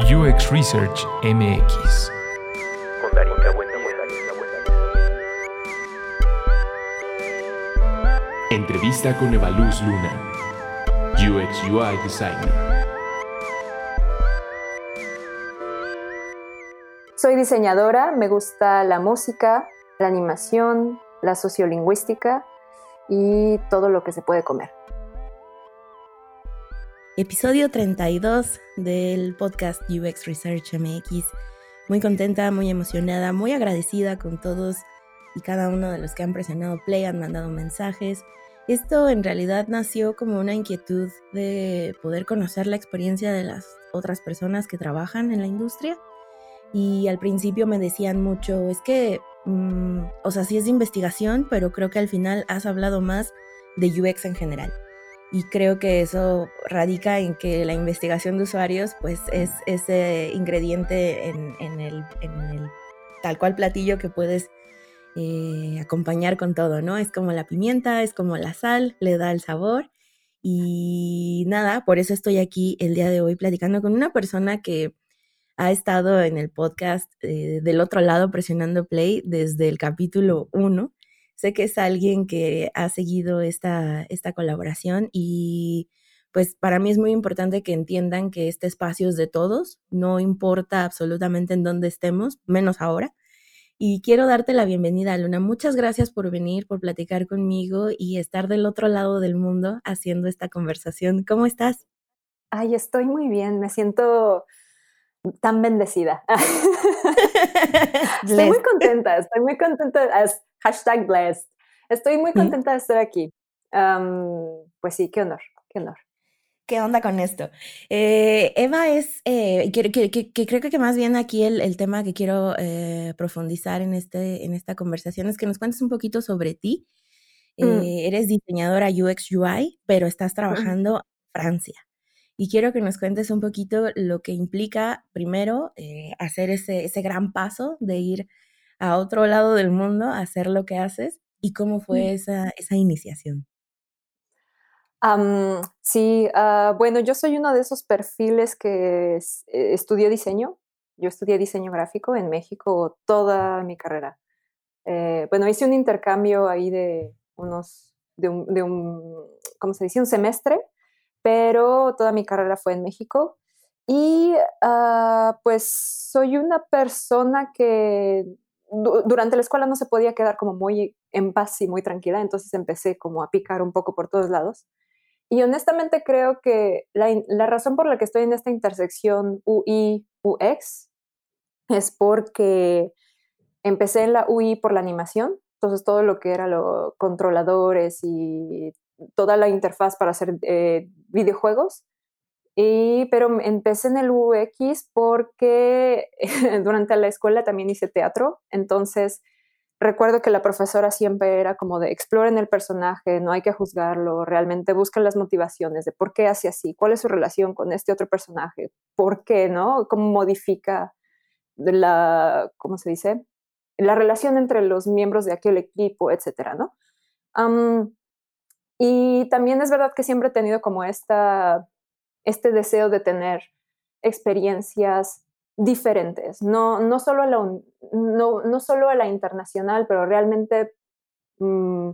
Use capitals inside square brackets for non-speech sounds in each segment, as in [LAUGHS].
UX Research MX. Entrevista con Evaluz Luna, UX UI Designer. Soy diseñadora, me gusta la música, la animación, la sociolingüística y todo lo que se puede comer. Episodio 32 del podcast UX Research MX. Muy contenta, muy emocionada, muy agradecida con todos y cada uno de los que han presionado play, han mandado mensajes. Esto en realidad nació como una inquietud de poder conocer la experiencia de las otras personas que trabajan en la industria. Y al principio me decían mucho, es que, mm, o sea, sí es de investigación, pero creo que al final has hablado más de UX en general y creo que eso radica en que la investigación de usuarios pues es ese ingrediente en, el, tal cual platillo que puedes eh, acompañar con todo, ¿no? Es como la pimienta, es como la sal, le da el sabor y nada, por eso estoy aquí el día de hoy platicando con una persona que ha estado en el podcast eh, del otro lado presionando play desde el capítulo 1 Sé que es alguien que ha seguido esta, esta colaboración y pues para mí es muy importante que entiendan que este espacio es de todos, no importa absolutamente en dónde estemos, menos ahora. Y quiero darte la bienvenida, Luna. Muchas gracias por venir, por platicar conmigo y estar del otro lado del mundo haciendo esta conversación. ¿Cómo estás? Ay, estoy muy bien, me siento tan bendecida. [LAUGHS] estoy muy contenta, estoy muy contenta hashtag blessed. Estoy muy contenta de estar aquí. pues sí, qué honor, qué honor. ¿Qué onda con esto? Eh, Eva es, eh, que, creo que más bien aquí el, tema que quiero eh, profundizar en, este, en esta conversación es que nos cuentes un poquito sobre ti. Mm. Eres diseñadora UX UI, pero estás trabajando en Francia. Y quiero que nos cuentes un poquito lo que implica, primero, hacer ese, ese gran paso de ir a otro lado del mundo a hacer lo que haces y cómo fue mm. esa, esa iniciación. sí, ah, bueno, yo soy uno de esos perfiles que eh, estudió diseño. Yo estudié diseño gráfico en México toda mi carrera. Eh, bueno, hice un intercambio ahí de unos, de un, de un, ¿cómo se dice? Un semestre, pero toda mi carrera fue en México. Y ah, pues soy una persona que durante la escuela no se podía quedar como muy en paz y muy tranquila, entonces empecé como a picar un poco por todos lados. Y honestamente creo que la, razón por la que estoy en esta intersección UI-UX es porque empecé en la UI por la animación, entonces todo lo que era los controladores y toda la interfaz para hacer eh, videojuegos y, pero empecé en el UX porque [LAUGHS] durante la escuela también hice teatro, entonces recuerdo que la profesora siempre era como de exploren el personaje, no hay que juzgarlo, realmente busquen las motivaciones de por qué hace así, cuál es su relación con este otro personaje, por qué, ¿no? Cómo modifica la, ¿cómo se dice? La relación entre los miembros de aquel equipo, etcétera, ¿no? Y también es verdad que siempre he tenido como esta este deseo de tener experiencias diferentes, no, no, solo, a la, no, no solo a la internacional, pero realmente mm,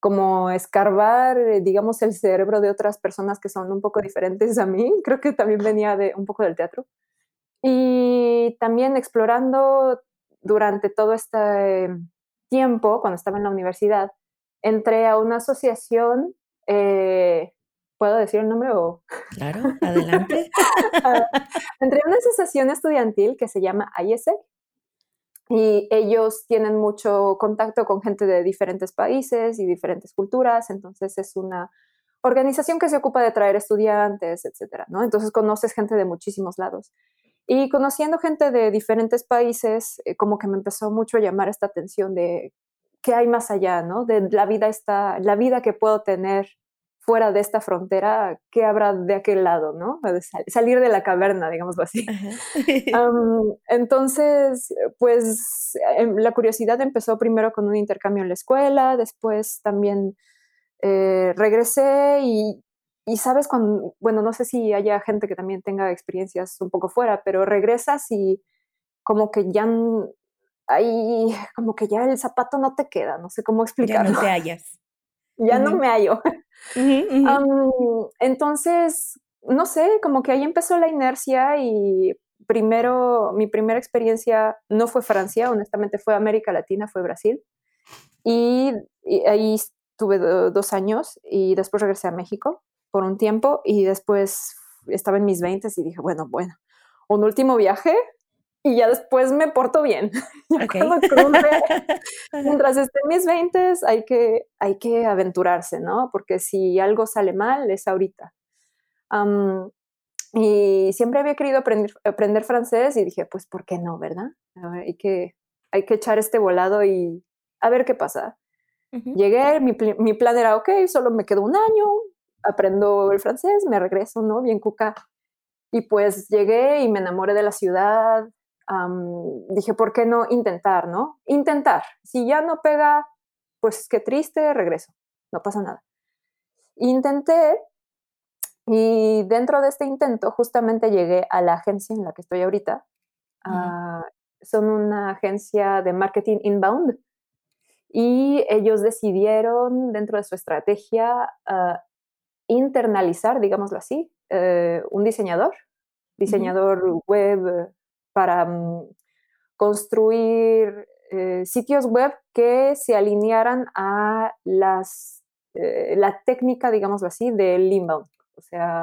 como escarbar, eh, digamos, el cerebro de otras personas que son un poco diferentes a mí. [LAUGHS] Creo que también venía de un poco del teatro. Y también explorando durante todo este tiempo, cuando estaba en la universidad, entré a una asociación eh, ¿Puedo decir el nombre o...? Claro, adelante. [LAUGHS] Entré una asociación estudiantil que se llama IESEC y ellos tienen mucho contacto con gente de diferentes países y diferentes culturas, entonces es una organización que se ocupa de traer estudiantes, etcétera, ¿no? Entonces conoces gente de muchísimos lados. Y conociendo gente de diferentes países, eh, como que me empezó mucho a llamar esta atención de qué hay más allá, ¿no? De la vida, esta, la vida que puedo tener fuera de esta frontera, ¿qué habrá de aquel lado, no? salir de la caverna, digamos así. [LAUGHS] entonces, pues em, la curiosidad empezó primero con un intercambio en la escuela, después también eh, regresé y, y sabes cuando, bueno, no sé si haya gente que también tenga experiencias un poco fuera, pero regresas y como que ya ahí, como que ya el zapato no te queda, no sé cómo explicarlo. Ya no te [LAUGHS] hallas. ya no me hallo. entonces, no sé, como que ahí empezó la inercia y primero, mi primera experiencia no fue Francia, honestamente fue América Latina, fue Brasil. Y, ahí tuve dos años y después regresé a México por un tiempo y después estaba en mis 20 y dije, bueno, bueno, un último viaje y ya después me porto bien. [LAUGHS] [LAUGHS] mientras esté en mis 20 hay que, hay que aventurarse, ¿no? Porque si algo sale mal es ahorita. y siempre había querido aprender, aprender francés y dije, pues, ¿por qué no, verdad? hay, que, hay que echar este volado y a ver qué pasa. Llegué, mi, mi, plan era, ok, solo me quedo un año, aprendo el francés, me regreso, ¿no? Bien cuca. Y pues llegué y me enamoré de la ciudad. Dije, ¿por qué no intentar, no? Intentar. Si ya no pega, pues qué triste, regreso. No pasa nada. Intenté y dentro de este intento justamente llegué a la agencia en la que estoy ahorita. Ah, son una agencia de marketing inbound y ellos decidieron dentro de su estrategia ah, internalizar, digámoslo así, eh, un diseñador, diseñador web para mm, construir eh, sitios web que se alinearan a las, eh, la técnica, digámoslo así, del inbound. O sea,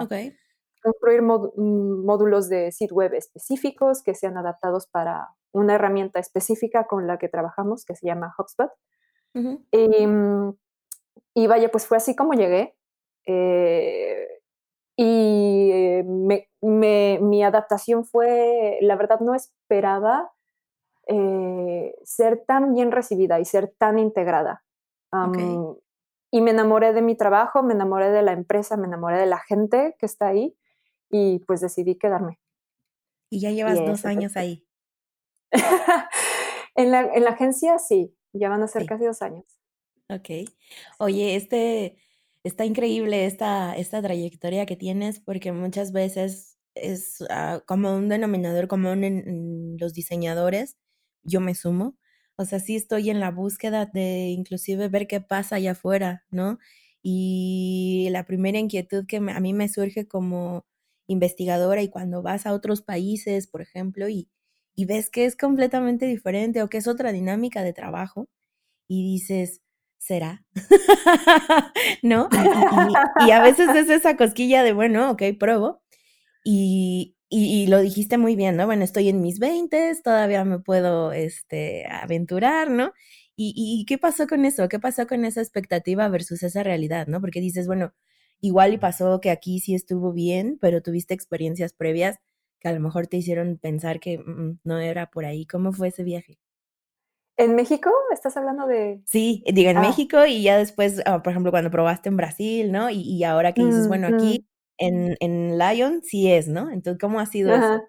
construir mm, módulos de sitio web específicos que sean adaptados para una herramienta específica con la que trabajamos, que se llama HubSpot. y, mm, y, vaya, pues fue así como llegué. Eh, y mi adaptación fue, la verdad no esperaba eh, ser tan bien recibida y ser tan integrada. Y me enamoré de mi trabajo, me enamoré de la empresa, me enamoré de la gente que está ahí y pues decidí quedarme. Y ya llevas dos años ahí. [LAUGHS] en, la, en, la, agencia sí, ya van a ser casi dos años. Ok. Oye, este, está increíble esta, esta trayectoria que tienes porque muchas veces es ah, como un denominador común en, los diseñadores, yo me sumo, o sea, sí estoy en la búsqueda de inclusive ver qué pasa allá afuera, ¿no? Y la primera inquietud que a mí me surge como investigadora y cuando vas a otros países, por ejemplo, y, y ves que es completamente diferente o que es otra dinámica de trabajo y dices, ¿será? [LAUGHS] ¿No? Y, a veces es esa cosquilla de, bueno, ok, pruebo. Y, y, lo dijiste muy bien, ¿no? Bueno, estoy en mis 20, todavía me puedo este, aventurar, ¿no? Y, qué pasó con eso? ¿Qué pasó con esa expectativa versus esa realidad, ¿no? Porque dices, bueno, igual y pasó que aquí sí estuvo bien, pero tuviste experiencias previas que a lo mejor te hicieron pensar que mm, mm, no era por ahí. ¿Cómo fue ese viaje? ¿En México? ¿Estás hablando de...? Sí, digo, en ah. México y ya después, ah, por ejemplo, cuando probaste en Brasil, ¿no? Y, ahora que dices, bueno, aquí en, en Lion sí es, ¿no? Entonces, ¿cómo ha sido eso?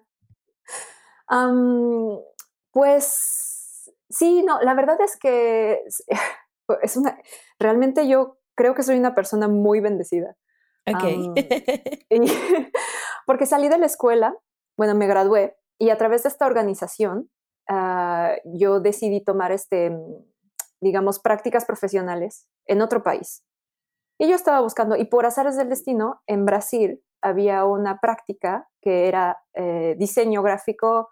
pues sí, no, la verdad es que [LAUGHS] es una, realmente yo creo que soy una persona muy bendecida. Ok. [LAUGHS] [LAUGHS] porque salí de la escuela, bueno, me gradué y a través de esta organización Yo decidí tomar, este, digamos, prácticas profesionales en otro país. Y yo estaba buscando, y por azares del destino, en Brasil había una práctica que era eh, diseño gráfico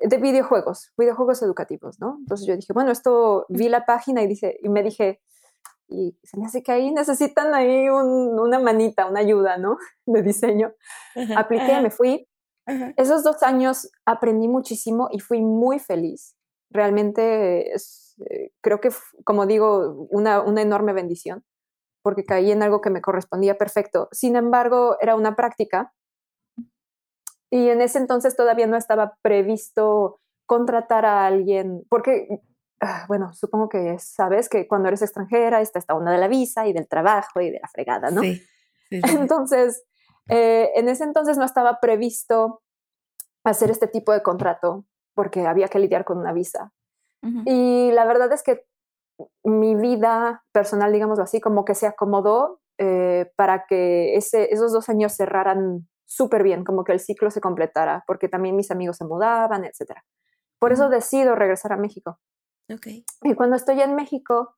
de videojuegos, videojuegos educativos, ¿no? Entonces yo dije, bueno, esto, vi la página y, dice, y me dije, y se me hace que ahí necesitan ahí una manita, una ayuda, ¿no? [LAUGHS] De diseño. Apliqué, me fui esos dos años aprendí muchísimo y fui muy feliz. Realmente eh, creo que, como digo, una, una enorme bendición, porque caí en algo que me correspondía perfecto. Sin embargo, era una práctica y en ese entonces todavía no estaba previsto contratar a alguien, porque, ah, bueno, supongo que sabes que cuando eres extranjera está esta onda de la visa y del trabajo y de la fregada, ¿no? Sí. Entonces, eh, en ese entonces no estaba previsto hacer este tipo de contrato porque había que lidiar con una visa. Y la verdad es que mi vida personal, digámoslo así, como que se acomodó eh, para que ese, esos dos años cerraran súper bien, como que el ciclo se completara, porque también mis amigos se mudaban, etc. Por eso decido regresar a México. Okay. Y cuando estoy en México,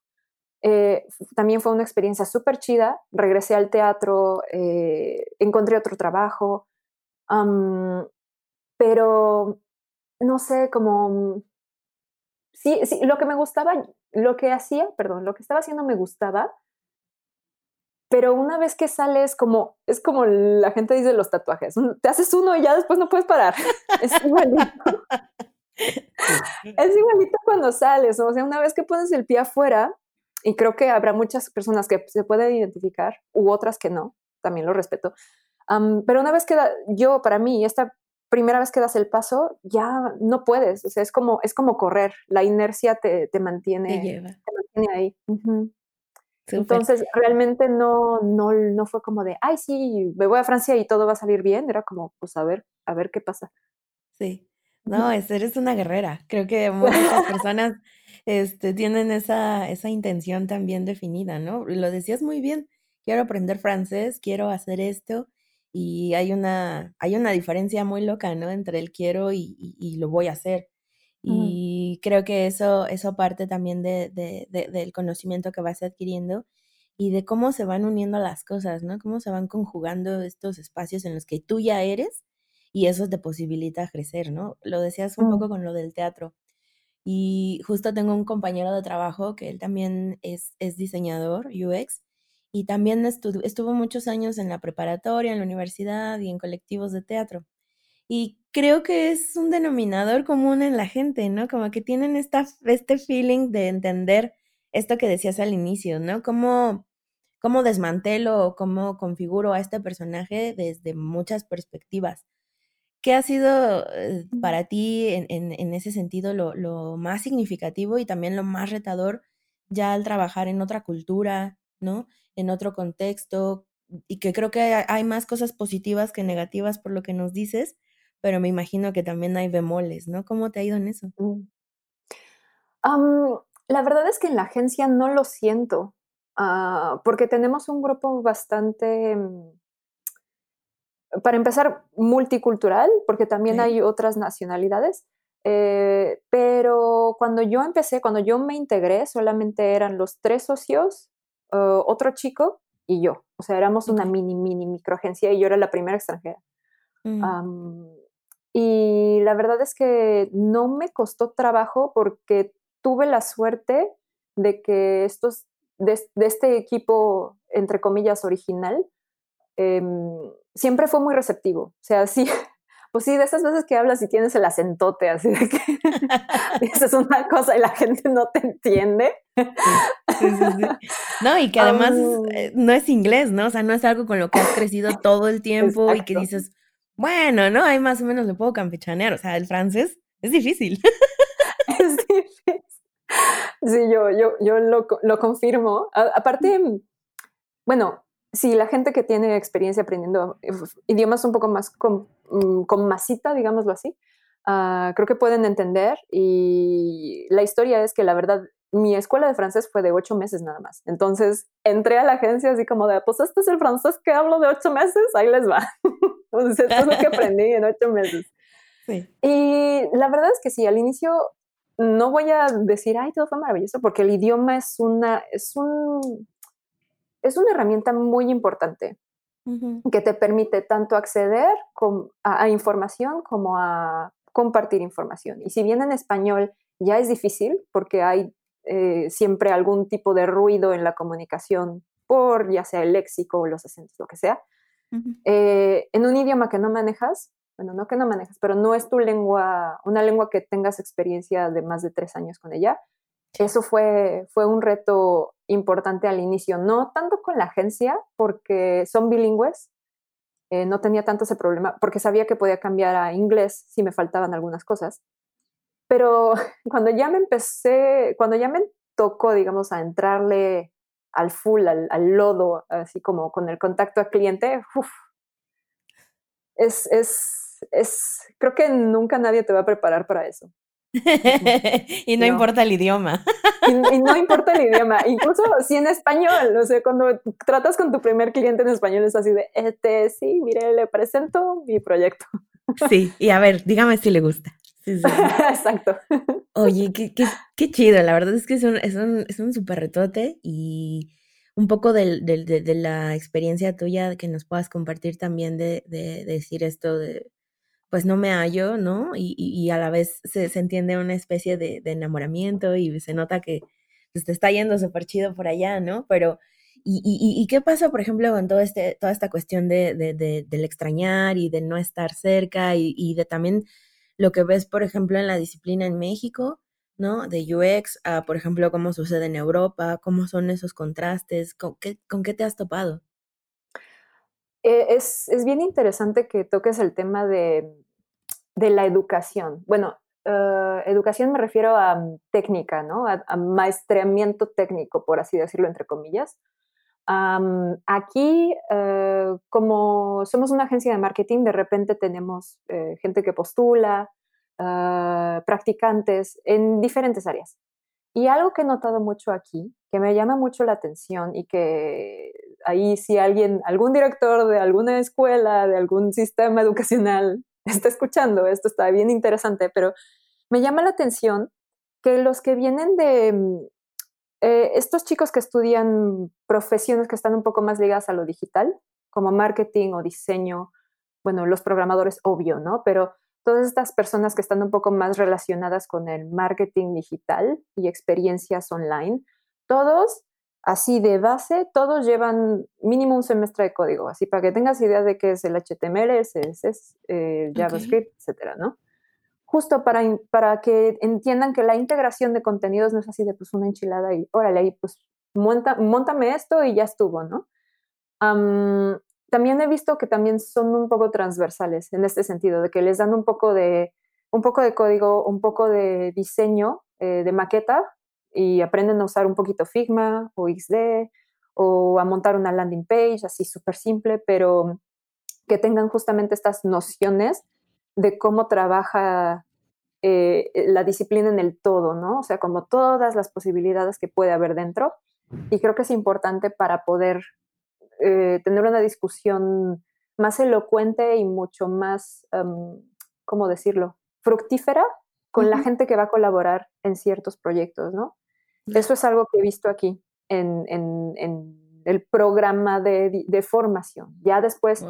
eh, también fue una experiencia súper chida. Regresé al teatro, eh, encontré otro trabajo, pero no sé, como... Sí, sí, lo que me gustaba, lo que hacía, perdón, lo que estaba haciendo me gustaba, pero una vez que sales, como, es como la gente dice los tatuajes, te haces uno y ya después no puedes parar. [LAUGHS] Es igualito. [LAUGHS] es igualito cuando sales, o sea, una vez que pones el pie afuera, y creo que habrá muchas personas que se pueden identificar u otras que no, también lo respeto. pero una vez que yo, para mí, esta primera vez que das el paso, ya no puedes, o sea, es como, es como correr, la inercia te, te mantiene, te, mantiene ahí. Entonces, realmente no, no, no fue como de, ay, sí, me voy a Francia y todo va a salir bien, era como, pues a ver, a ver qué pasa. Sí, no, eres una guerrera. Creo que [LAUGHS] muchas personas este, tienen esa, esa intención también definida, ¿no? Lo decías muy bien, quiero aprender francés, quiero hacer esto, y hay una, hay una diferencia muy loca, ¿no? Entre el quiero y, y, lo voy a hacer. Y creo que eso, eso parte también de, de, del conocimiento que vas adquiriendo y de cómo se van uniendo las cosas, ¿no? Cómo se van conjugando estos espacios en los que tú ya eres y eso te posibilita crecer, ¿no? Lo decías un poco mm. con lo del teatro. Y justo tengo un compañero de trabajo que él también es, es diseñador UX y también estuvo muchos años en la preparatoria, en la universidad y en colectivos de teatro. Y creo que es un denominador común en la gente, ¿no? Como que tienen esta, este feeling de entender esto que decías al inicio, ¿no? Cómo, cómo desmantelo o cómo configuro a este personaje desde muchas perspectivas. ¿Qué ha sido eh, para ti en, en, ese sentido lo, lo, más significativo y también lo más retador ya al trabajar en otra cultura, ¿no? En otro contexto, y que creo que hay más cosas positivas que negativas por lo que nos dices, pero me imagino que también hay bemoles, ¿no? ¿Cómo te ha ido en eso? Mm. la verdad es que en la agencia no lo siento, ah, porque tenemos un grupo bastante mm, para empezar, multicultural, porque también hay otras nacionalidades. Eh, pero cuando yo empecé, cuando yo me integré, solamente eran los tres socios, uh, otro chico y yo. O sea, éramos una mini, mini microagencia y yo era la primera extranjera. Mm. y la verdad es que no me costó trabajo porque tuve la suerte de que estos, de, de este equipo, entre comillas, original, Em, siempre fue muy receptivo. O sea, sí, [LAUGHS] pues sí, de esas veces que hablas y tienes el acentote, así de que [LAUGHS] dices una cosa y la gente no te entiende. No, y que [LAUGHS] además eh, no es inglés, ¿no? O sea, no es algo con lo que has crecido todo el tiempo y que dices, bueno, ¿no? Ahí más o menos le puedo campechanear. O sea, el francés es difícil. Es difícil. Sí, yo, yo, yo lo, lo confirmo. aparte, bueno, sí, la gente que tiene experiencia aprendiendo eh, idiomas un poco más con, mm, con masita, digámoslo así, ah, creo que pueden entender. Y la historia es que la verdad, mi escuela de francés fue de ocho meses nada más. Entonces entré a la agencia así como de, pues este es el francés que hablo de ocho meses, ahí les va. [LAUGHS] Entonces esto es lo que aprendí en ocho meses. [LAUGHS] Y la verdad es que sí, al inicio no voy a decir, ay, todo fue maravilloso, porque el idioma es una, es un, es una herramienta muy importante que te permite tanto acceder a, información como a compartir información. Y si bien en español ya es difícil porque hay eh, siempre algún tipo de ruido en la comunicación por ya sea el léxico o los acentos, lo que sea, eh, en un idioma que no manejas, bueno, no que no manejas, pero no es tu lengua, una lengua que tengas experiencia de más de tres años con ella, eso fue, fue un reto importante al inicio, no tanto con la agencia, porque son bilingües, eh, no tenía tanto ese problema, porque sabía que podía cambiar a inglés si me faltaban algunas cosas. Pero [LAUGHS] cuando ya me empecé, cuando ya me tocó, digamos, a entrarle al full, al, lodo, así como con el contacto al cliente, es, es, es, creo que nunca nadie te va a preparar para eso. [LAUGHS] y no, importa el idioma. y, no importa el idioma. Incluso si en español, o sea, cuando tratas con tu primer cliente en español es así de, este, sí, mire, le presento mi proyecto. sí, y a ver, dígame si le gusta. [LAUGHS] Exacto. Oye, qué, qué, qué, chido, la verdad es que es un, es un, es un súper retote y un poco de, de, la experiencia tuya que nos puedas compartir también de, de decir esto de pues no me hallo, ¿no? Y, y, a la vez se, se, entiende una especie de, de, enamoramiento y se nota que pues, te está yendo súper chido por allá, ¿no? Pero, ¿y, y, qué pasa, por ejemplo, con todo este, toda esta cuestión de, de, del extrañar y de no estar cerca y, de también lo que ves, por ejemplo, en la disciplina en México, ¿no? De UX, a, por ejemplo, cómo sucede en Europa, cómo son esos contrastes, ¿con qué, con qué te has topado? Eh, es, es, bien interesante que toques el tema de, de la educación. Bueno, uh, educación me refiero a um, técnica, ¿no? A, a, maestramiento técnico, por así decirlo, entre comillas. Um, aquí, uh, como somos una agencia de marketing, de repente tenemos uh, gente que postula, practicantes en diferentes áreas. Y algo que he notado mucho aquí, que me llama mucho la atención y que ahí si alguien, algún director de alguna escuela, de algún sistema educacional [LAUGHS] está escuchando, esto está bien interesante, pero me llama la atención que los que vienen de mm, eh, estos chicos que estudian profesiones que están un poco más ligadas a lo digital, como marketing o diseño, bueno, los programadores, obvio, ¿no? Pero todas estas personas que están un poco más relacionadas con el marketing digital y experiencias online, todos así de base, todos llevan mínimo un semestre de código, así para que tengas idea de qué es el HTML, el CSS, el JavaScript, etcétera, ¿no? Justo para, para que entiendan que la integración de contenidos no es así de pues una enchilada y órale, ahí pues monta, montame esto y ya estuvo, ¿no? también he visto que también son un poco transversales en este sentido, de que les dan un poco de, un poco de código, un poco de diseño, eh, de maqueta, y aprenden a usar un poquito Figma o XD o a montar una landing page así súper simple, pero que tengan justamente estas nociones de cómo trabaja eh, la disciplina en el todo, ¿no? O sea, como todas las posibilidades que puede haber dentro. Y creo que es importante para poder eh, tener una discusión más elocuente y mucho más, um, ¿cómo decirlo?, fructífera con la gente que va a colaborar en ciertos proyectos, ¿no? Eso es algo que he visto aquí en, el programa de, formación. Ya después,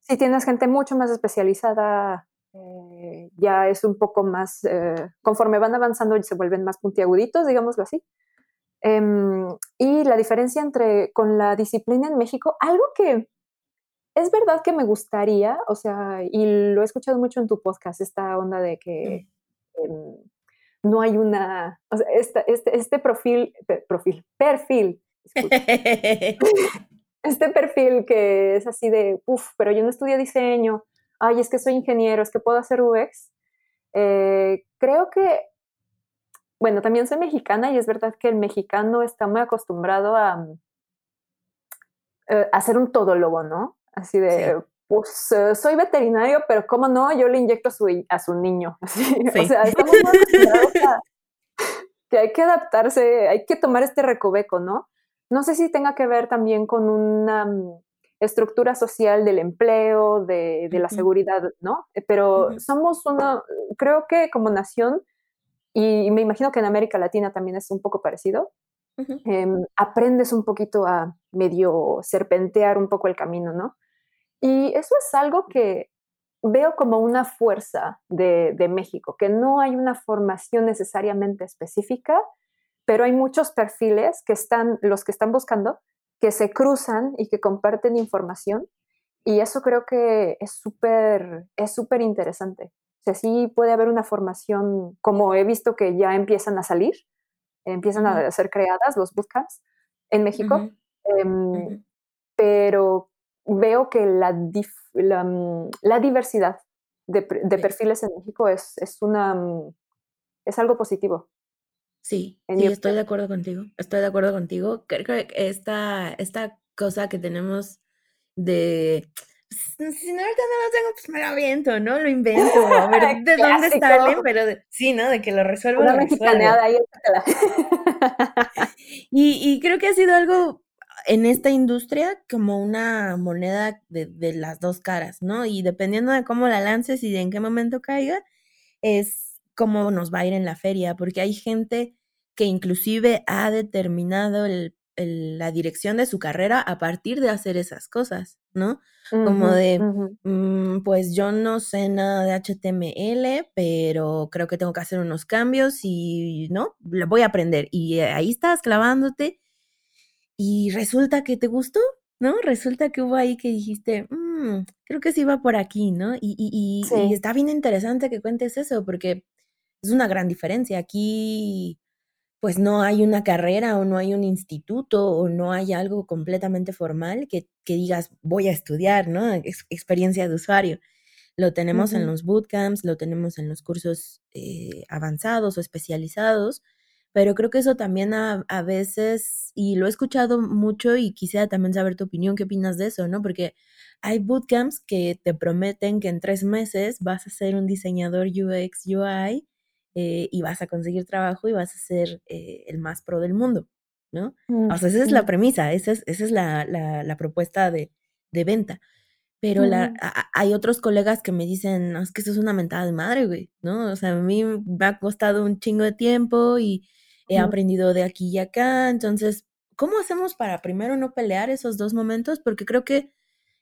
si tienes gente mucho más especializada, eh, ya es un poco más, eh, conforme van avanzando y se vuelven más puntiaguditos, digámoslo así. Em, y la diferencia entre con la disciplina en México, algo que es verdad que me gustaría, o sea, y lo he escuchado mucho en tu podcast, esta onda de que em, no hay una, o sea, este, este profil, profil, perfil, [LAUGHS] este perfil que es así de, uff, pero yo no estudié diseño, ay, es que soy ingeniero, es que puedo hacer UX. Eh, creo que, bueno, también soy mexicana y es verdad que el mexicano está muy acostumbrado a, eh, a ser un todólogo, ¿no? Así de, pues eh, soy veterinario, pero cómo no, yo le inyecto a su, a su niño. [LAUGHS] O sea, estamos muy a [LAUGHS] que hay que adaptarse, hay que tomar este recoveco, ¿no? No sé si tenga que ver también con una mm, estructura social del empleo, de, de la seguridad, ¿no? Eh, pero somos una, creo que como nación, y me imagino que en América Latina también es un poco parecido, em, aprendes un poquito a medio serpentear un poco el camino, ¿no? Y eso es algo que veo como una fuerza de, México, que no hay una formación necesariamente específica, pero hay muchos perfiles que están, los que están buscando, que se cruzan y que comparten información. Y eso creo que es súper es súper interesante. O sea, sí puede haber una formación, como he visto que ya empiezan a salir, empiezan a ser creadas los bootcamps en México, em, pero veo que la, mm, la, diversidad de, perfiles en México es, es, una, mm, es algo positivo. Sí, sí, estoy de acuerdo contigo. Estoy de acuerdo contigo. Creo que esta, esta cosa que tenemos de pues, si no, ahorita no lo tengo, pues me lo aviento, ¿no? Lo invento, a ver [LAUGHS] de dónde salen, pero sí, ¿no? De que lo resuelvo. Una mexicaneada ahí. [LAUGHS] y, y creo que ha sido algo en esta industria como una moneda de, de, las dos caras, ¿no? Y dependiendo de cómo la lances y de en qué momento caiga, es cómo nos va a ir en la feria, porque hay gente que inclusive ha determinado el la dirección de su carrera a partir de hacer esas cosas, ¿no? Como de, mm, pues yo no sé nada de HTML, pero creo que tengo que hacer unos cambios y, ¿no? Lo voy a aprender. Y ahí estás clavándote y resulta que te gustó, ¿no? Resulta que hubo ahí que dijiste, mm, creo que sí va por aquí, ¿no? Y, y, y está bien interesante que cuentes eso porque es una gran diferencia. Aquí pues no hay una carrera o no hay un instituto o no hay algo completamente formal que, digas voy a estudiar, ¿no? experiencia de usuario. Lo tenemos en los bootcamps, lo tenemos en los cursos eh, avanzados o especializados, pero creo que eso también a, a, veces, y lo he escuchado mucho y quisiera también saber tu opinión, ¿qué opinas de eso, no? Porque hay bootcamps que te prometen que en tres meses vas a ser un diseñador UX, UI, eh, y vas a conseguir trabajo y vas a ser eh, el más pro del mundo, ¿no? o sea, esa es la premisa, esa es, esa es la, la, propuesta de, de, venta. Pero la, hay otros colegas que me dicen, es que eso es una mentada de madre, güey, ¿no? O sea, a mí me ha costado un chingo de tiempo y he aprendido de aquí y acá, entonces, ¿cómo hacemos para primero no pelear esos dos momentos? Porque creo que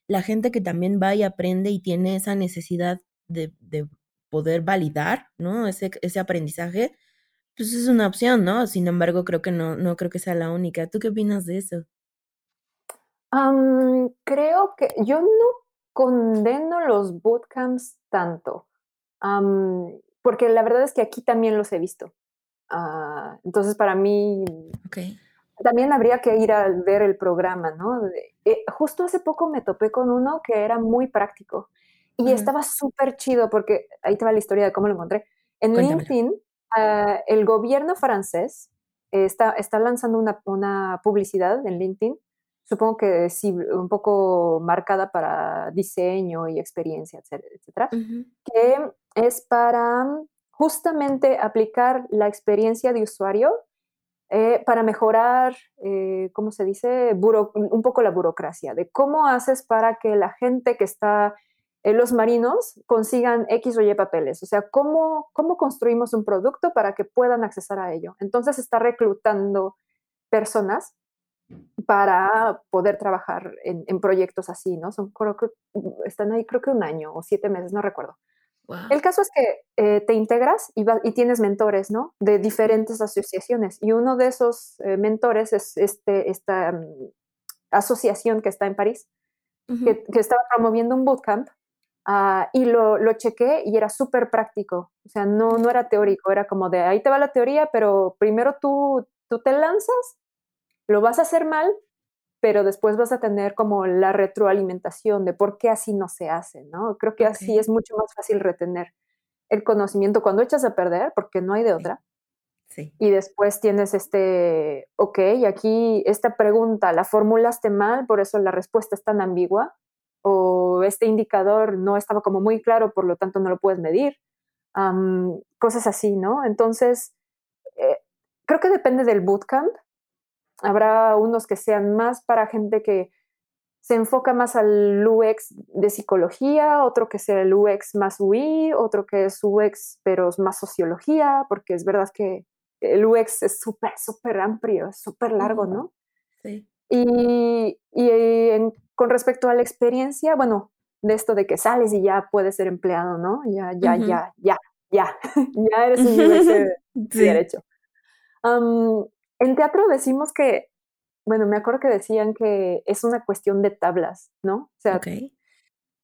la gente que también va y aprende y tiene esa necesidad de, de poder validar, ¿no? Ese, ese aprendizaje, pues es una opción, ¿no? Sin embargo, creo que no, no creo que sea la única. ¿Tú qué opinas de eso? creo que yo no condeno los bootcamps tanto, porque la verdad es que aquí también los he visto. Ah, entonces, para mí, también habría que ir a ver el programa, ¿no? Eh, justo hace poco me topé con uno que era muy práctico y estaba súper chido porque ahí te va la historia de cómo lo encontré. En LinkedIn, ah, el gobierno francés está, está lanzando una, una, publicidad en LinkedIn, supongo que sí, un poco marcada para diseño y experiencia, etcétera, que es para justamente aplicar la experiencia de usuario eh, para mejorar, eh, ¿cómo se dice? un poco la burocracia, de cómo haces para que la gente que está eh, los marinos consigan X o Y papeles. O sea, ¿cómo, ¿cómo construimos un producto para que puedan acceder a ello? Entonces está reclutando personas para poder trabajar en, proyectos así, ¿no? Son, están ahí creo que un año o siete meses, no recuerdo. El caso es que eh, te integras y, y, tienes mentores, ¿no? De diferentes asociaciones. Y uno de esos eh, mentores es este, esta mm, asociación que está en París, que, que, estaba promoviendo un bootcamp Ah, y lo, lo, chequé y era súper práctico, o sea, no, no era teórico, era como de ahí te va la teoría, pero primero tú, tú te lanzas, lo vas a hacer mal, pero después vas a tener como la retroalimentación de por qué así no se hace, ¿no? Creo que así es mucho más fácil retener el conocimiento cuando echas a perder, porque no hay de otra. Sí. Y después tienes este, ok, aquí esta pregunta la formulaste mal, por eso la respuesta es tan ambigua o este indicador no estaba como muy claro, por lo tanto no lo puedes medir, cosas así, ¿no? Entonces, eh, creo que depende del bootcamp. Habrá unos que sean más para gente que se enfoca más al UX de psicología, otro que sea el UX más UI, otro que es UX pero es más sociología, porque es verdad que el UX es súper, súper amplio, es súper largo, ¿no? Sí. Y, y con respecto a la experiencia, bueno, de esto de que sales y ya puedes ser empleado, ¿no? Ya, ya, ya, ya, ya, [LAUGHS] ya eres un [LAUGHS] UX derecho. En teatro decimos que, bueno, me acuerdo que decían que es una cuestión de tablas, ¿no? O sea,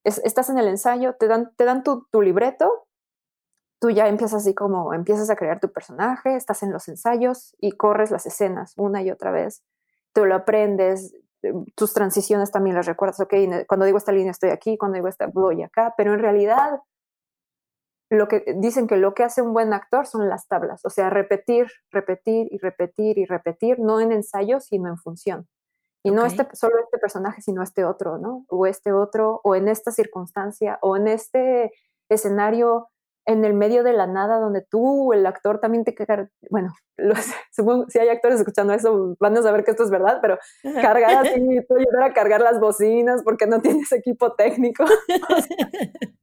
estás en el ensayo, te dan, te dan tu, tu libreto, tú ya empiezas así como, empiezas a crear tu personaje, estás en los ensayos y corres las escenas una y otra vez tú lo aprendes, tus transiciones también las recuerdas, ok, cuando digo esta línea estoy aquí, cuando digo esta voy acá, pero en realidad lo que dicen que lo que hace un buen actor son las tablas, o sea, repetir, repetir y repetir y repetir, no en ensayo, sino en función. Y no este, solo este personaje, sino este otro, ¿no? O este otro, o en esta circunstancia, o en este escenario en el medio de la nada donde tú, el actor, también te cargas, bueno, [LAUGHS] supongo, si hay actores escuchando eso, van a saber que esto es verdad, pero cargar así, [LAUGHS] tú ayudar a cargar las bocinas porque no tienes equipo técnico. [LAUGHS]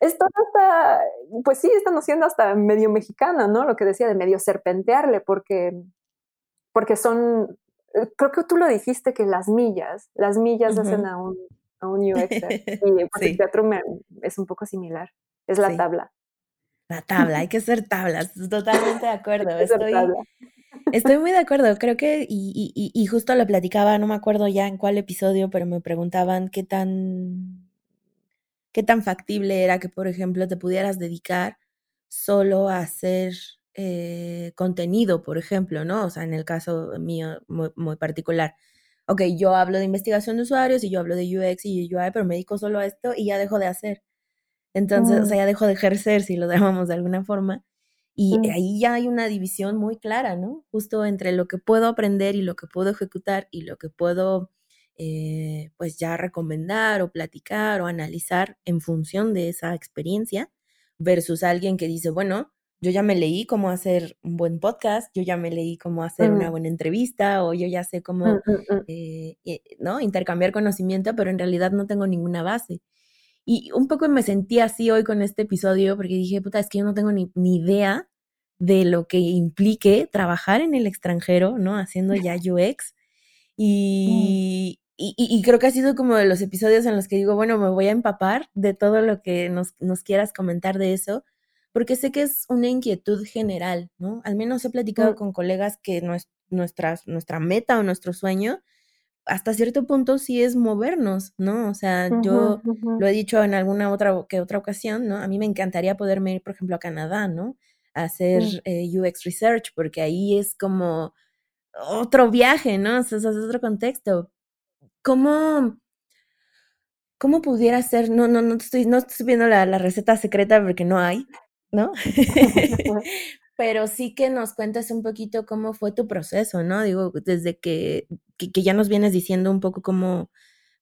esto hasta, pues sí, esta noción hasta medio mexicana, ¿no? Lo que decía de medio serpentearle, porque, porque son, eh, creo que tú lo dijiste, que las millas, las millas hacen a un, a un UX, [LAUGHS] y pues, el teatro es un poco similar. Es la tabla. La tabla, hay [LAUGHS] que ser tablas, totalmente de acuerdo. Estoy, estoy muy de acuerdo, creo que, y, y, y, justo lo platicaba, no me acuerdo ya en cuál episodio, pero me preguntaban qué tan, qué tan factible era que, por ejemplo, te pudieras dedicar solo a hacer eh, contenido, por ejemplo, ¿no? O sea, en el caso mío muy, muy, particular. Ok, yo hablo de investigación de usuarios y yo hablo de UX y UI, pero me dedico solo a esto y ya dejo de hacer. Entonces, o sea, mm. ya dejo de ejercer, si lo llamamos de alguna forma. Y mm. ahí ya hay una división muy clara, ¿no? Justo entre lo que puedo aprender y lo que puedo ejecutar y lo que puedo, eh, pues ya recomendar o platicar o analizar en función de esa experiencia versus alguien que dice, bueno, yo ya me leí cómo hacer un buen podcast, yo ya me leí cómo hacer una mm. buena entrevista o yo ya sé cómo, eh, eh, ¿no? Intercambiar conocimiento, pero en realidad no tengo ninguna base. Y un poco me sentí así hoy con este episodio porque dije, puta, es que yo no tengo ni, idea de lo que implique trabajar en el extranjero, ¿no? Haciendo ya [LAUGHS] UX. Mm. Y, y, creo que ha sido como de los episodios en los que digo, bueno, me voy a empapar de todo lo que nos, nos quieras comentar de eso, porque sé que es una inquietud general, ¿no? Al menos he platicado con colegas que nuestra, nuestra meta o nuestro sueño hasta cierto punto sí es movernos, ¿no? O sea, yo lo he dicho en alguna otra que otra ocasión, ¿no? A mí me encantaría poderme ir, por ejemplo, a Canadá, ¿no? A hacer eh, UX Research, porque ahí es como otro viaje, ¿no? O sea, es otro contexto. ¿Cómo, cómo pudiera ser? No, no, no estoy, no estoy viendo la, la receta secreta porque no hay, ¿no? [LAUGHS] [LAUGHS] pero sí que nos cuentes un poquito cómo fue tu proceso, ¿no? Digo, desde que, que, ya nos vienes diciendo un poco cómo,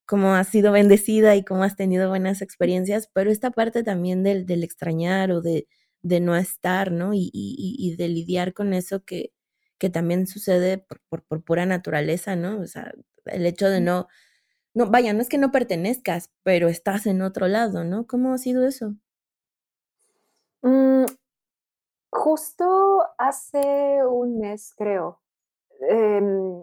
cómo has sido bendecida y cómo has tenido buenas experiencias, pero esta parte también del, del extrañar o de, de, no estar, ¿no? Y, y, y, de lidiar con eso que, que también sucede por, por, pura naturaleza, ¿no? O sea, el hecho de no, no, vaya, no es que no pertenezcas, pero estás en otro lado, ¿no? ¿Cómo ha sido eso? Mm, Justo hace un mes, creo. Em,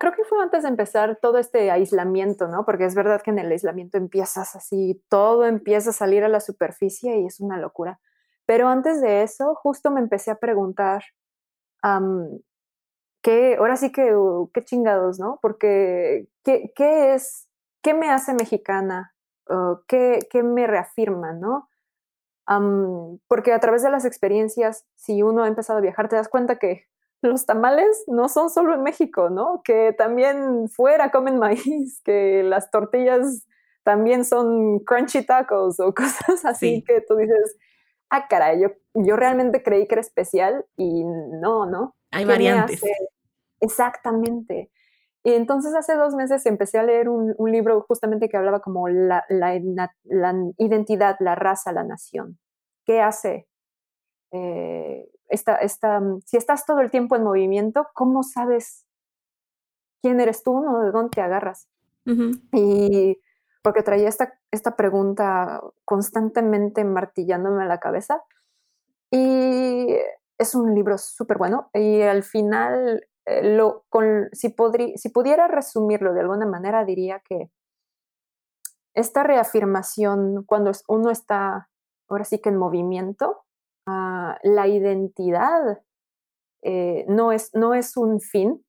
creo que fue antes de empezar todo este aislamiento, ¿no? Porque es verdad que en el aislamiento empiezas así, todo empieza a salir a la superficie y es una locura. Pero antes de eso, justo me empecé a preguntar, ¿qué, ahora sí que, uh, qué chingados, ¿no? Porque, ¿qué, qué es, qué me hace mexicana? ¿qué, ¿Qué me reafirma, no? porque a través de las experiencias, si uno ha empezado a viajar, te das cuenta que [LAUGHS] los tamales no son solo en México, ¿no? Que también fuera comen [LAUGHS] maíz, que las tortillas también son crunchy tacos o [LAUGHS] cosas así que tú dices, ah, caray, yo, yo realmente creí que era especial y no, ¿no? Hay variantes. Exactamente. Y entonces hace dos meses empecé a leer un, libro justamente que hablaba como la, la, identidad, la raza, la nación. ¿Qué hace? Eh, esta, esta, si estás todo el tiempo en movimiento, ¿cómo sabes quién eres tú o de dónde te agarras? Y porque traía esta, esta pregunta constantemente martillándome a la cabeza. Y es un libro súper bueno. Y al final eh, lo, con, si, si pudiera resumirlo de alguna manera, diría que esta reafirmación, cuando uno está ahora sí que en movimiento, ah, la identidad eh, no, es, no es un fin,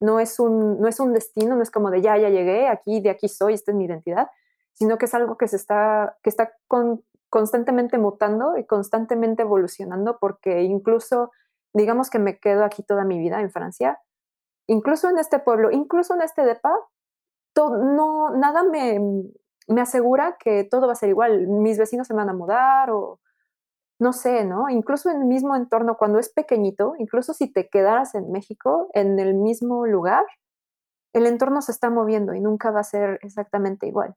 no es un, no es un destino, no es como de ya, ya llegué, aquí, de aquí soy, esta es mi identidad, sino que es algo que se está, que está constantemente mutando y constantemente evolucionando, porque incluso digamos que me quedo aquí toda mi vida en Francia, incluso en este pueblo, incluso en este DEPA, no, nada me, me asegura que todo va a ser igual. Mis vecinos se van a mudar o no sé, ¿no? Incluso en el mismo entorno, cuando es pequeñito, incluso si te quedaras en México, en el mismo lugar, el entorno se está moviendo y nunca va a ser exactamente igual.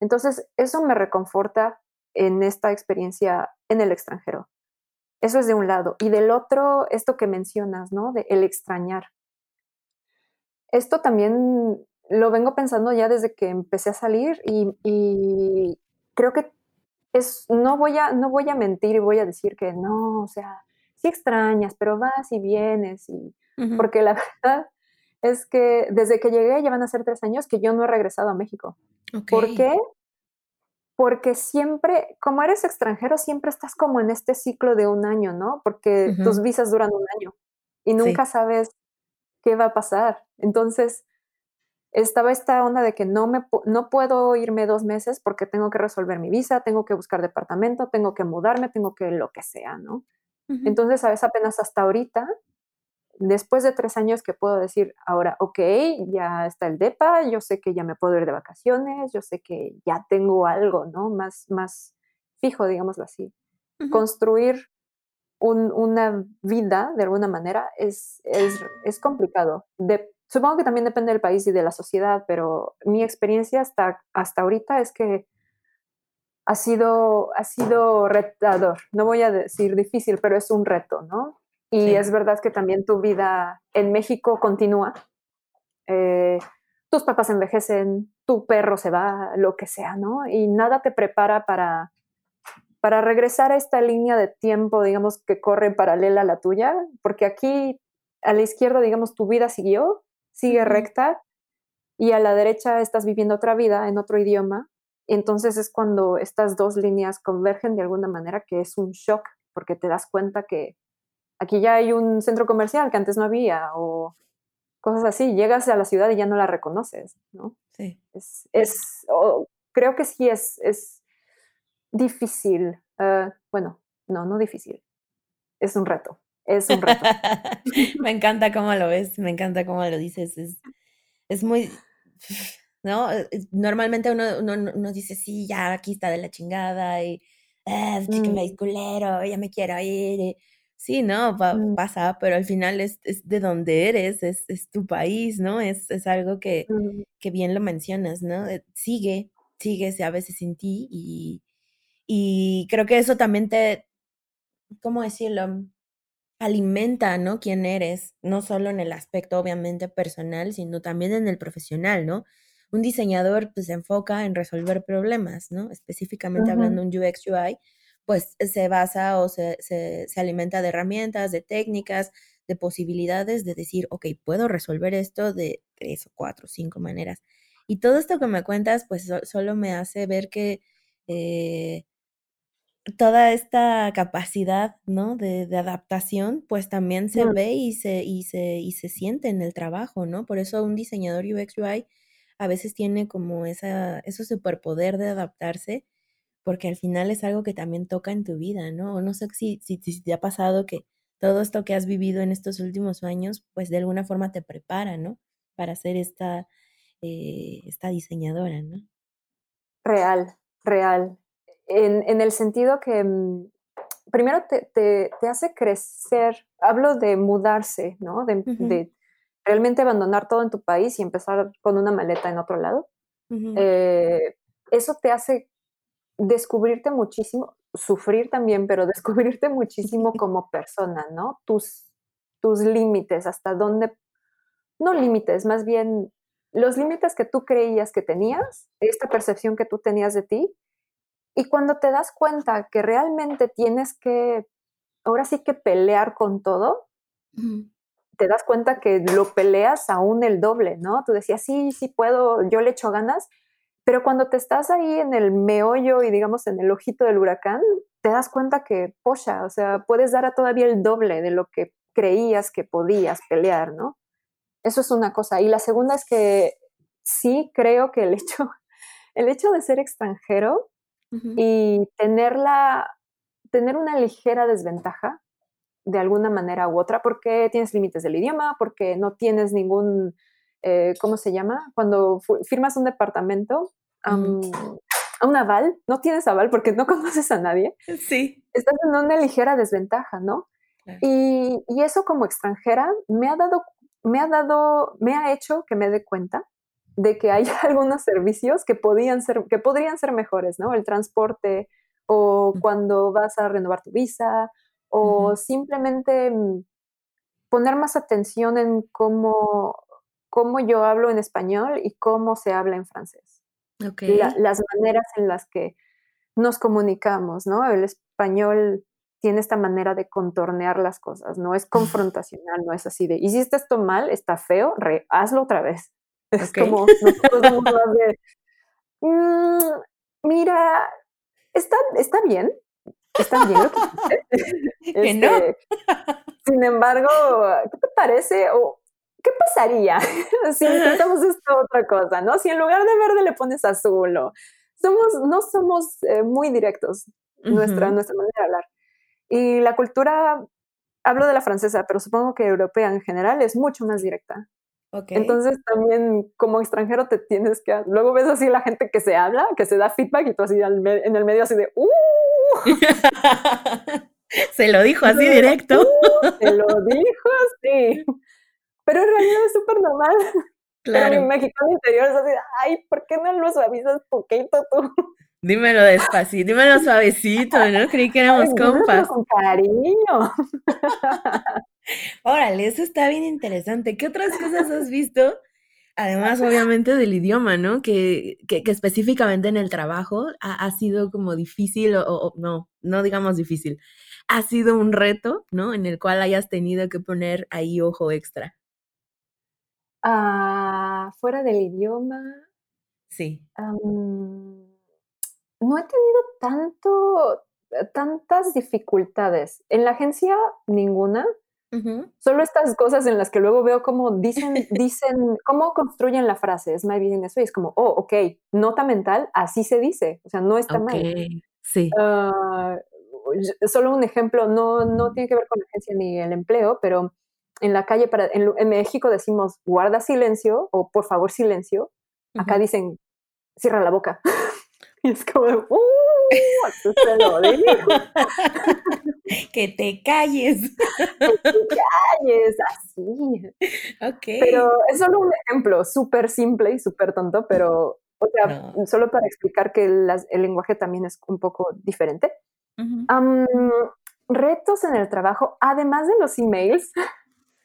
Entonces, eso me reconforta en esta experiencia en el extranjero. Eso es de un lado. Y del otro, esto que mencionas, ¿no? De el extrañar. Esto también lo vengo pensando ya desde que empecé a salir y, creo que es, no voy, a, no voy a mentir y voy a decir que no, o sea, sí extrañas, pero vas y vienes, y, porque la [LAUGHS] verdad es que desde que llegué ya van a ser tres años que yo no he regresado a México. ¿Por qué? Porque siempre, como eres extranjero, siempre estás como en este ciclo de un año, ¿no? Porque tus visas duran un año y nunca sabes qué va a pasar. Entonces, estaba esta onda de que no, me, no puedo irme dos meses porque tengo que resolver mi visa, tengo que buscar departamento, tengo que mudarme, tengo que lo que sea, ¿no? Entonces, a veces apenas hasta ahorita, después de tres años que puedo decir ahora, ok, ya está el DEPA, yo sé que ya me puedo ir de vacaciones, yo sé que ya tengo algo, ¿no? Más, más fijo, digámoslo así. Construir una vida de alguna manera es, es, es complicado. De, Supongo que también depende del país y de la sociedad, pero mi experiencia hasta, hasta ahorita es que ha sido, ha sido retador. No voy a decir difícil, pero es un reto, ¿no? Y es verdad que también tu vida en México continúa. Eh, tus papás envejecen, tu perro se va, lo que sea, ¿no? Y nada te prepara para, para regresar a esta línea de tiempo, digamos, que corre paralela a la tuya, porque aquí a la izquierda, digamos, tu vida siguió sigue recta y a la derecha estás viviendo otra vida en otro idioma. Entonces es cuando estas dos líneas convergen de alguna manera que es un shock porque te das cuenta que aquí ya hay un centro comercial que antes no había o cosas así. Llegas a la ciudad y ya no la reconoces, ¿no? Sí. Es, es creo que sí es, es difícil. Ah, bueno, no, no difícil. Es un reto es un reto. [LAUGHS] me encanta cómo lo ves, me encanta cómo lo dices. Es, es muy, ¿no? Normalmente uno, uno, dice, sí, ya aquí está de la chingada y, ah, mm. culero, ya me quiero ir. Sí, no, mm. pasa, pero al final es, es de donde eres, es, es, tu país, ¿no? Es, es algo que, mm. que bien lo mencionas, ¿no? Eh, sigue, sigue a veces sin ti y, y creo que eso también te, ¿cómo decirlo? alimenta, ¿no? Quién eres, no solo en el aspecto obviamente personal, sino también en el profesional, ¿no? Un diseñador pues se enfoca en resolver problemas, ¿no? Específicamente hablando un UX UI, pues se basa o se, se, se, alimenta de herramientas, de técnicas, de posibilidades de decir, ok, puedo resolver esto de tres o cuatro o cinco maneras. Y todo esto que me cuentas, pues solo me hace ver que eh, toda esta capacidad, ¿no? De, adaptación, pues también se ve y se, y, se, y se siente en el trabajo, ¿no? Por eso un diseñador UX UI a veces tiene como esa, ese superpoder de adaptarse, porque al final es algo que también toca en tu vida, ¿no? O no sé si, si, te ha pasado que todo esto que has vivido en estos últimos años, pues de alguna forma te prepara, ¿no? Para ser esta, eh, esta diseñadora, ¿no? Real, real en, el sentido que mm, primero te, hace crecer, hablo de mudarse, ¿no? De, realmente abandonar todo en tu país y empezar con una maleta en otro lado. Eh, eso te hace descubrirte muchísimo, sufrir también, pero descubrirte muchísimo [LAUGHS] como persona, ¿no? Tus, tus límites, hasta dónde, no límites, más bien los límites que tú creías que tenías, esta percepción que tú tenías de ti, y cuando te das cuenta que realmente tienes que, ahora sí que pelear con todo, te das cuenta que lo peleas aún el doble, ¿no? Tú decías, sí, sí puedo, yo le echo ganas, pero cuando te estás ahí en el meollo y digamos en el ojito del huracán, te das cuenta que, pocha, o sea, puedes dar a todavía el doble de lo que creías que podías pelear, ¿no? Eso es una cosa. Y la segunda es que sí creo que el hecho, [LAUGHS] el hecho de ser extranjero y tenerla, tener una ligera desventaja de alguna manera u otra, porque tienes límites del idioma, porque no tienes ningún, eh, ¿cómo se llama? Cuando firmas un departamento, a un aval, no tienes aval porque no [LAUGHS] conoces a nadie. Sí. Estás en una ligera desventaja, ¿no? Y, y, eso como extranjera me ha dado me ha dado, me ha hecho que me dé cuenta de que hay [LAUGHS] algunos servicios que podían ser, que podrían ser mejores, ¿no? El transporte, o cuando vas a renovar tu visa, o simplemente mm, poner más atención en cómo, cómo yo hablo en español y cómo se habla en francés. Las maneras en las que nos comunicamos, ¿no? El español tiene esta manera de contornear las cosas, no es [LAUGHS] confrontacional, no es así de, hiciste esto mal, está feo, re, hazlo otra vez. [LAUGHS] Es como, de, mm, mira, está, está bien, está bien lo que [LAUGHS] este, Sin embargo, ¿qué te parece? O, ¿qué pasaría [LAUGHS] si intentamos esto otra cosa, no? Si en lugar de verde le pones azul o somos, no somos eh, muy directos nuestra, nuestra manera de hablar. Y la cultura, hablo de la francesa, pero supongo que europea en general es mucho más directa. Entonces también como extranjero te tienes que... Luego ves así la gente que se habla, que se da feedback y tú así en el medio así de... ¡Uh! [LAUGHS] se lo dijo así directo. Uh, se lo dijo así. [LAUGHS] Pero en realidad es súper normal. Claro. Pero mi mexicano interior es así, ay, ¿por qué no lo suavizas poquito tú? [LAUGHS] Dímelo despacito, dímelo suavecito, ¿no? Creí que [LAUGHS] éramos compas. Con cariño. [LAUGHS] Órale, eso está bien interesante. ¿Qué otras cosas has visto? Además, obviamente, del idioma, ¿no? Que, que, específicamente en el trabajo ha, sido como difícil, o, no, no digamos difícil, ha sido un reto, ¿no? En el cual hayas tenido que poner ahí ojo extra. Ah, fuera del idioma. Sí. no he tenido tanto, tantas dificultades. En la agencia, ninguna. Solo estas cosas en las que luego veo cómo dicen, [LAUGHS] dicen, cómo construyen la frase, es más bien eso, y es como, oh, ok, nota mental, así se dice, o sea, no está mal. Sí. Ah, solo un ejemplo, no, no tiene que ver con la agencia ni el empleo, pero en la calle, para, en, México decimos guarda silencio o por favor silencio, acá dicen cierra la boca. [LAUGHS] y es como, uh, [LAUGHS] que te calles. que te calles, así. Ok. Pero es solo un ejemplo súper simple y súper tonto, pero, o sea, solo para explicar que el lenguaje también es un poco diferente. retos en el trabajo, además de los emails.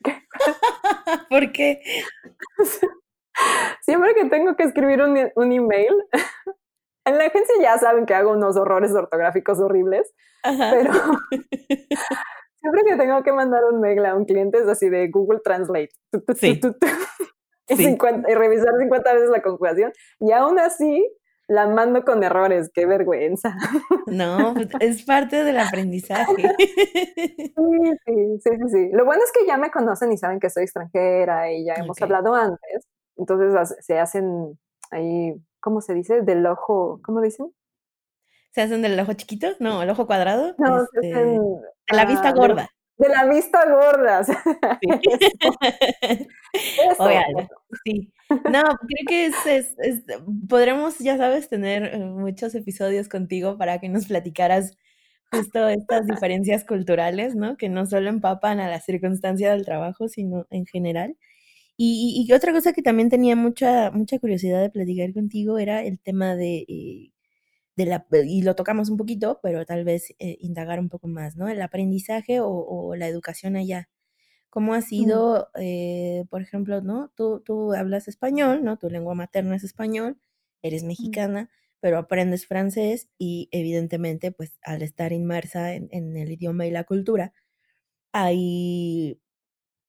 [LAUGHS] ¿Por qué? [LAUGHS] Siempre que tengo que escribir un, un email, [LAUGHS] en la agencia ya saben que hago unos horrores ortográficos horribles, pero siempre que tengo que mandar un mail a un cliente es así de Google Translate. y, revisar 50 veces la conjugación. Y aún así la mando con errores. ¡Qué vergüenza! No, pues, es parte del aprendizaje. [LAUGHS] Sí, sí, sí, sí, Lo bueno es que ya me conocen y saben que soy extranjera y ya hemos hablado antes. Entonces se hacen ahí ¿cómo se dice? Del ojo, ¿cómo dicen? ¿Se hacen del ojo chiquito? No, el ojo cuadrado. No, se este, hacen, de la vista gorda. De, la vista gorda. Sí. [LAUGHS] sí. No, creo que es, es, es, podremos, ya sabes, tener eh, muchos episodios contigo para que nos platicaras justo estas diferencias culturales, ¿no? Que no solo empapan a la circunstancia del trabajo, sino en general. Y, otra cosa que también tenía mucha, mucha curiosidad de platicar contigo era el tema de, eh, de la, y lo tocamos un poquito, pero tal vez eh, indagar un poco más, ¿no? El aprendizaje o, la educación allá. ¿Cómo ha mm. sido, eh, por ejemplo, ¿no? Tú, tú hablas español, ¿no? Tu lengua materna es español, eres mm. mexicana, pero aprendes francés y evidentemente, pues al estar inmersa en, en el idioma y la cultura, hay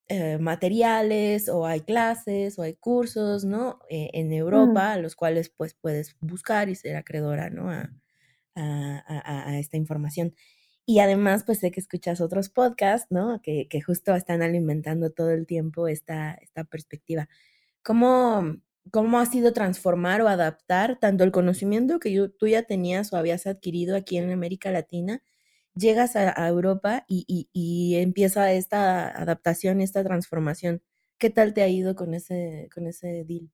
eh, materiales o hay clases o hay cursos, ¿no? Eh, en Europa, los cuales pues puedes buscar y ser acreedora, ¿no? A, esta información. Y además, pues sé que escuchas otros podcasts, ¿no? Que, justo están alimentando todo el tiempo esta, esta perspectiva. ¿Cómo, ¿Cómo ha sido transformar o adaptar tanto el conocimiento que tú ya tenías o habías adquirido aquí en América Latina llegas a, Europa y, empieza esta adaptación, esta transformación. ¿Qué tal te ha ido con ese, con ese deal?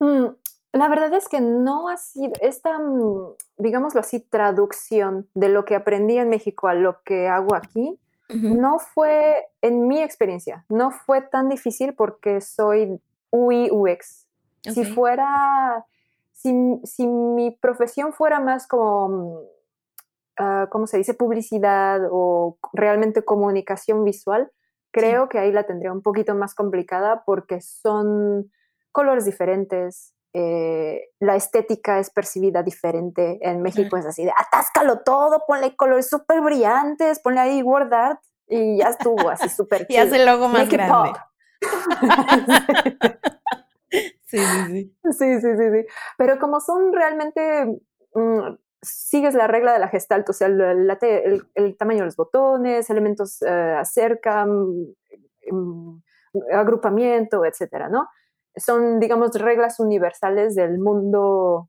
Mm, la verdad es que no ha sido esta, mm, digámoslo así, traducción de lo que aprendí en México a lo que hago aquí, no fue, en mi experiencia, no fue tan difícil porque soy UI UX. Si fuera, si, mi profesión fuera más como, uh, ¿cómo se dice? Publicidad o realmente comunicación visual, creo que ahí la tendría un poquito más complicada porque son colores diferentes, eh, la estética es percibida diferente. En México es así de atáscalo todo, ponle colores súper brillantes, ponle ahí word art y ya estuvo así súper [LAUGHS] Y hace el logo más grande. [LAUGHS] sí, sí, sí. [LAUGHS] Sí, sí, sí, sí. Pero como son realmente, mm, sigues la regla de la gestalt, o sea, el, tamaño de los botones, elementos uh, acerca, mm, agrupamiento, etcétera, ¿no? son, digamos, reglas universales del mundo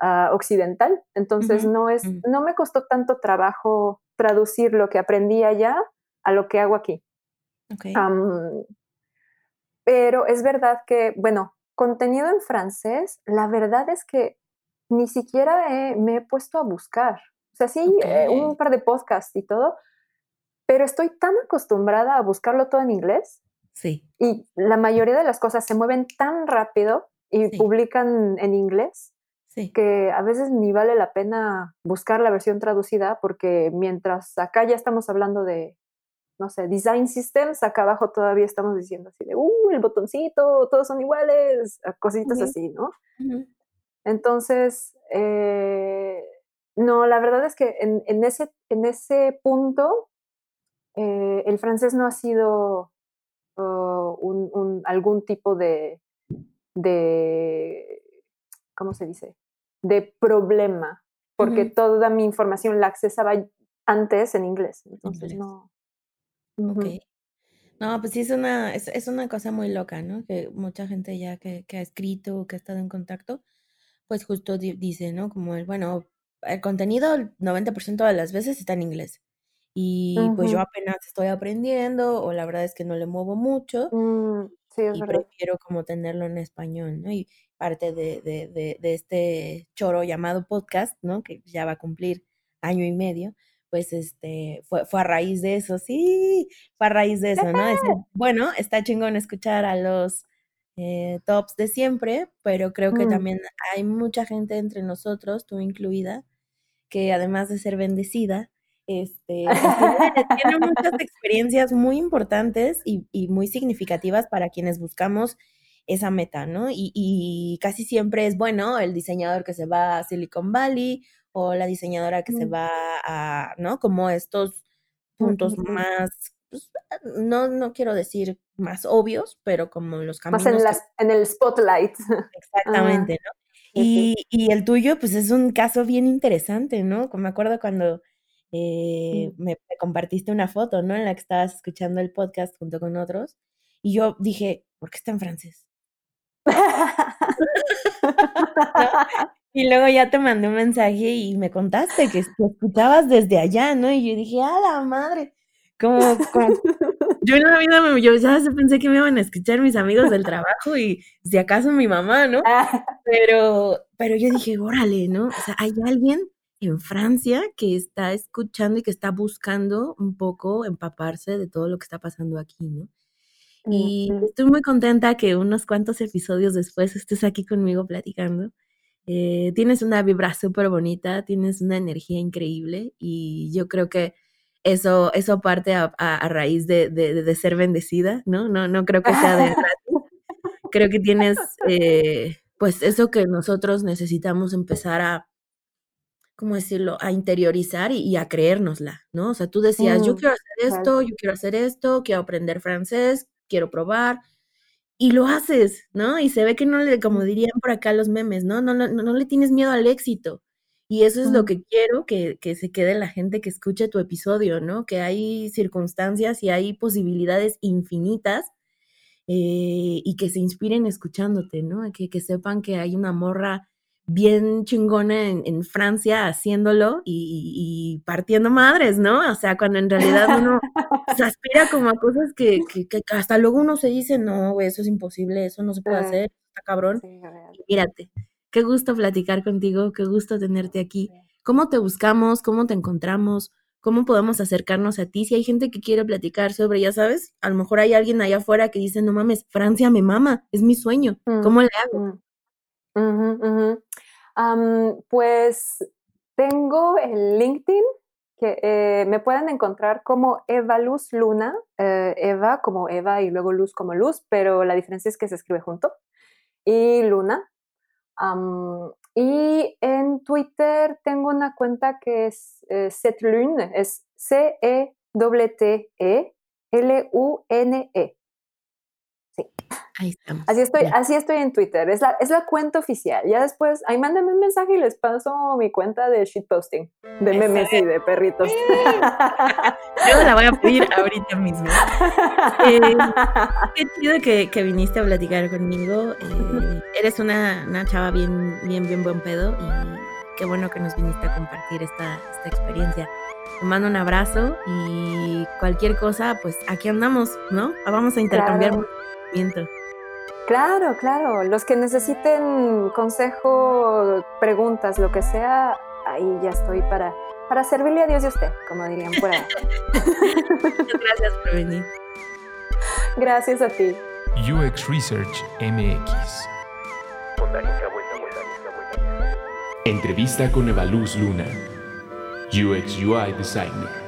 ah, occidental. Entonces, no, es, mm. no me costó tanto trabajo traducir lo que aprendí allá a lo que hago aquí. pero es verdad que, bueno, contenido en francés, la verdad es que ni siquiera me he puesto a buscar. O sea, sí, eh, un par de podcasts y todo, pero estoy tan acostumbrada a buscarlo todo en inglés Sí. Y la mayoría de las cosas se mueven tan rápido y publican en inglés que a veces ni vale la pena buscar la versión traducida porque mientras acá ya estamos hablando de, no sé, design systems, acá abajo todavía estamos diciendo así de, uh, el botoncito, todos son iguales, cositas así, ¿no? Entonces, eh, no, la verdad es que en, ese, en ese punto, eh, el francés no ha sido un, algún tipo de, de, ¿cómo se dice? De problema, porque toda mi información la accesaba antes en inglés, entonces no. No, pues sí es una, es, una cosa muy loca, ¿no? Que mucha gente ya que, que ha escrito o que ha estado en contacto, pues justo dice, ¿no? Como el, bueno, el contenido el 90% de las veces está en inglés. Y pues yo apenas estoy aprendiendo o la verdad es que no le muevo mucho mm, y prefiero como tenerlo en español, ¿no? Y parte de, de, de, este choro llamado podcast, ¿no? Que ya va a cumplir año y medio, pues este, fue, fue a raíz de eso, sí, fue a raíz de eso, ¿no? bueno, está chingón escuchar a los eh, tops de siempre, pero creo que mm. también hay mucha gente entre nosotros, tú incluida, que además de ser bendecida, este, pues, tiene, [LAUGHS] muchas experiencias muy importantes y, muy significativas para quienes buscamos esa meta, ¿no? Y, casi siempre es, bueno, el diseñador que se va a Silicon Valley o la diseñadora que se mm. va a, ¿no? Como estos puntos más, pues, no, no quiero decir más obvios, pero como los caminos. Más en, las, en el spotlight. [LAUGHS] Exactamente, ¿no? Y, y, el tuyo, pues es un caso bien interesante, ¿no? Me acuerdo cuando eh, me, compartiste una foto, ¿no? En la que estabas escuchando el podcast junto con otros. Y yo dije, ¿por qué está en francés? [LAUGHS] Y luego ya te mandé un mensaje y me contaste que escuchabas desde allá, ¿no? Y yo dije, ¡ah, la madre! Como, [LAUGHS] yo en la vida yo ya pensé que me iban a escuchar mis amigos del trabajo y si acaso mi mamá, ¿no? Pero, pero yo dije, órale, ¿no? O sea, hay alguien en Francia que está escuchando y que está buscando un poco empaparse de todo lo que está pasando aquí, ¿no? Y estoy muy contenta que unos cuantos episodios después estés aquí conmigo platicando. Eh, tienes una vibra súper bonita, tienes una energía increíble y yo creo que eso, eso parte a, raíz de, ser bendecida, ¿no? No, no creo que sea de [LAUGHS] Creo que tienes, eh, pues, eso que nosotros necesitamos empezar a, ¿cómo decirlo?, a interiorizar y, a creérnosla, ¿no? O sea, tú decías, yo mm, quiero hacer esto, yo quiero hacer esto, quiero aprender francés, quiero probar, y lo haces, ¿no? Y se ve que no le, como dirían por acá los memes, ¿no? No, no, no le tienes miedo al éxito. Y eso es lo que quiero que, que se quede la gente que escuche tu episodio, ¿no? Que hay circunstancias y hay posibilidades infinitas eh, y que se inspiren escuchándote, ¿no? Que, que sepan que hay una morra bien chingona en, Francia haciéndolo y, partiendo madres, ¿no? O sea, cuando en realidad uno se [LAUGHS] aspira como a cosas que, hasta luego uno se dice, no, eso es imposible, eso no se puede hacer, está cabrón. Mírate, qué gusto platicar contigo, qué gusto tenerte aquí. ¿Cómo te buscamos? ¿Cómo te encontramos? cómo podemos acercarnos a ti. Si hay gente que quiere platicar sobre, ya sabes, a lo mejor hay alguien allá afuera que dice, no mames, Francia me mama, es mi sueño. Mm, ¿Cómo le hago? mm. Am, pues tengo el LinkedIn que eh, me pueden encontrar como Eva Luz Luna, eh, Eva como Eva y luego Luz como Luz, pero la diferencia es que se escribe junto, y Luna. Y en Twitter tengo una cuenta que es eh, es C-E-T-T-E-L-U-N-E. Ahí estamos. Así estoy, Ya. así estoy en Twitter. Es la, es la cuenta oficial. Ya después, ahí mándenme un mensaje y les paso mi cuenta de shitposting, de memes y de perritos. [LAUGHS] Yo la voy a pedir ahorita mismo. Eh, qué chido que, que viniste a platicar conmigo. eh, eres una, una chava bien, bien, bien buen pedo y qué bueno que nos viniste a compartir esta, esta experiencia. Te mando un abrazo y cualquier cosa, pues aquí andamos, ¿no? Vamos a intercambiar Claro. Claro, claro. Los que necesiten consejo, preguntas, lo que sea, ahí ya estoy para, para servirle a Dios y a usted, como dirían por ahí. [LAUGHS] Muchas gracias por venir. Gracias a ti. UX Research MX. Entrevista con Evaluz Luna, UX UI Designer.